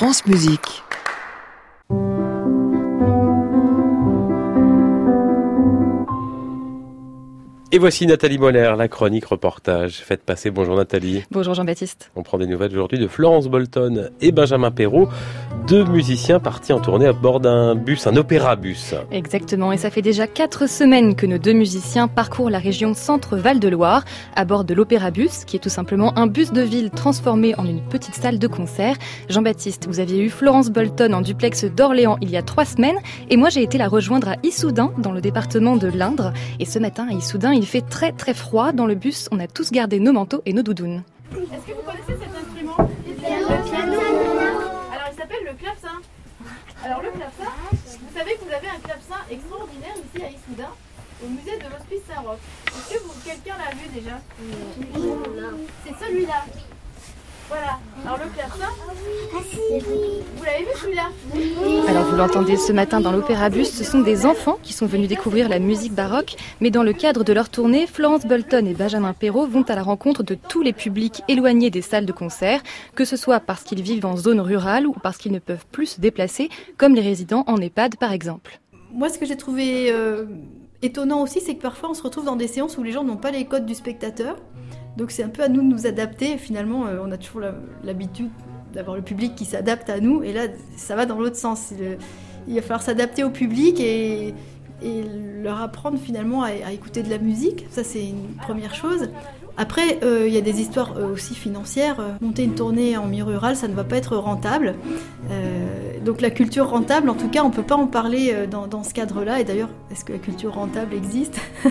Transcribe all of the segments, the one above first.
France Musique. Et voici Nathalie Moller, la chronique reportage. Faites passer, bonjour Nathalie. Bonjour Jean-Baptiste. On prend des nouvelles aujourd'hui de Florence Bolton et Benjamin Perrault, deux musiciens partis en tournée à bord d'un bus, un opéra-bus. Exactement, et ça fait déjà quatre semaines que nos deux musiciens parcourent la région Centre-Val de Loire à bord de l'opéra-bus, qui est tout simplement un bus de ville transformé en une petite salle de concert. Jean-Baptiste, vous aviez eu Florence Bolton en duplex d'Orléans il y a trois semaines, et moi j'ai été la rejoindre à Issoudun, dans le département de l'Indre. Et ce matin à Issoudun, il fait très très froid. Dans le bus, on a tous gardé nos manteaux et nos doudounes. Est-ce que vous connaissez cet instrument? Le piano. Alors il s'appelle le clavecin. Alors le clavecin, vous savez que vous avez un clavecin extraordinaire ici à Issoudun, au musée de l'Hospice Saint-Roch. Est-ce que vous, quelqu'un l'a vu déjà? C'est celui-là. Voilà. Alors le clavecin, vous l'avez vu celui-là Alors vous l'entendez ce matin dans l'Opéra Bus, ce sont des enfants qui sont venus découvrir la musique baroque, mais dans le cadre de leur tournée, Florence Bolton et Benjamin Perrault vont à la rencontre de tous les publics éloignés des salles de concert, que ce soit parce qu'ils vivent en zone rurale ou parce qu'ils ne peuvent plus se déplacer, comme les résidents en EHPAD par exemple. Moi ce que j'ai trouvé euh, étonnant aussi, c'est que parfois on se retrouve dans des séances où les gens n'ont pas les codes du spectateur. Donc c'est un peu à nous de nous adapter. Finalement, euh, on a toujours l'habitude d'avoir le public qui s'adapte à nous. Et là, ça va dans l'autre sens. Il va falloir s'adapter au public et, leur apprendre finalement à, écouter de la musique. Ça, c'est une première chose. Après, euh, il y a des histoires euh, aussi financières. Monter une tournée en milieu rural, ça ne va pas être rentable. Donc la culture rentable, en tout cas, on ne peut pas en parler euh, dans, dans ce cadre-là. Et d'ailleurs, est-ce que la culture rentable existe?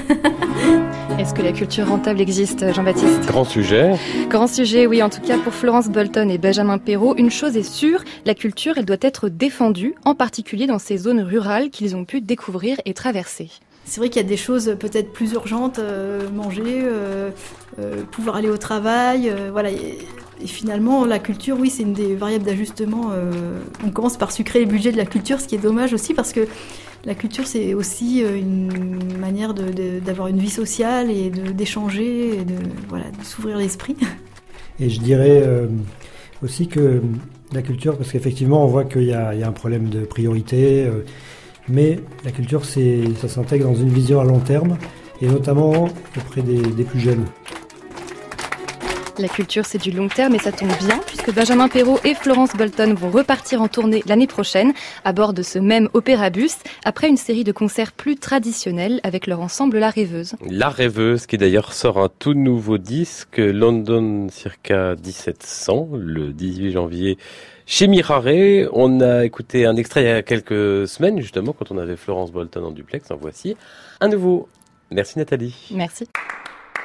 Est-ce que la culture rentable existe, Jean-Baptiste? Grand sujet. Grand sujet, oui, en tout cas pour Florence Bolton et Benjamin Perrault, une chose est sûre, la culture, elle doit être défendue, en particulier dans ces zones rurales qu'ils ont pu découvrir et traverser. C'est vrai qu'il y a des choses peut-être plus urgentes, euh, manger, euh, euh, pouvoir aller au travail, voilà. Et, finalement, la culture, oui, c'est une des variables d'ajustement. on commence par sucrer les budgets de la culture, ce qui est dommage aussi parce que la culture, c'est aussi une manière d'avoir une vie sociale et d'échanger, et de, voilà, de s'ouvrir l'esprit. Et je dirais aussi que la culture, parce qu'effectivement, on voit qu'il y, y a un problème de priorité, mais la culture, ça s'intègre dans une vision à long terme, et notamment auprès des, des plus jeunes. La culture, c'est du long terme et ça tombe bien puisque Benjamin Perrault et Florence Bolton vont repartir en tournée l'année prochaine à bord de ce même opéra bus après une série de concerts plus traditionnels avec leur ensemble La Rêveuse. La Rêveuse, qui d'ailleurs sort un tout nouveau disque, London circa 1700, le 18 janvier, chez Mirare. On a écouté un extrait il y a quelques semaines, justement, quand on avait Florence Bolton en duplex. En voici un nouveau. Merci Nathalie. Merci.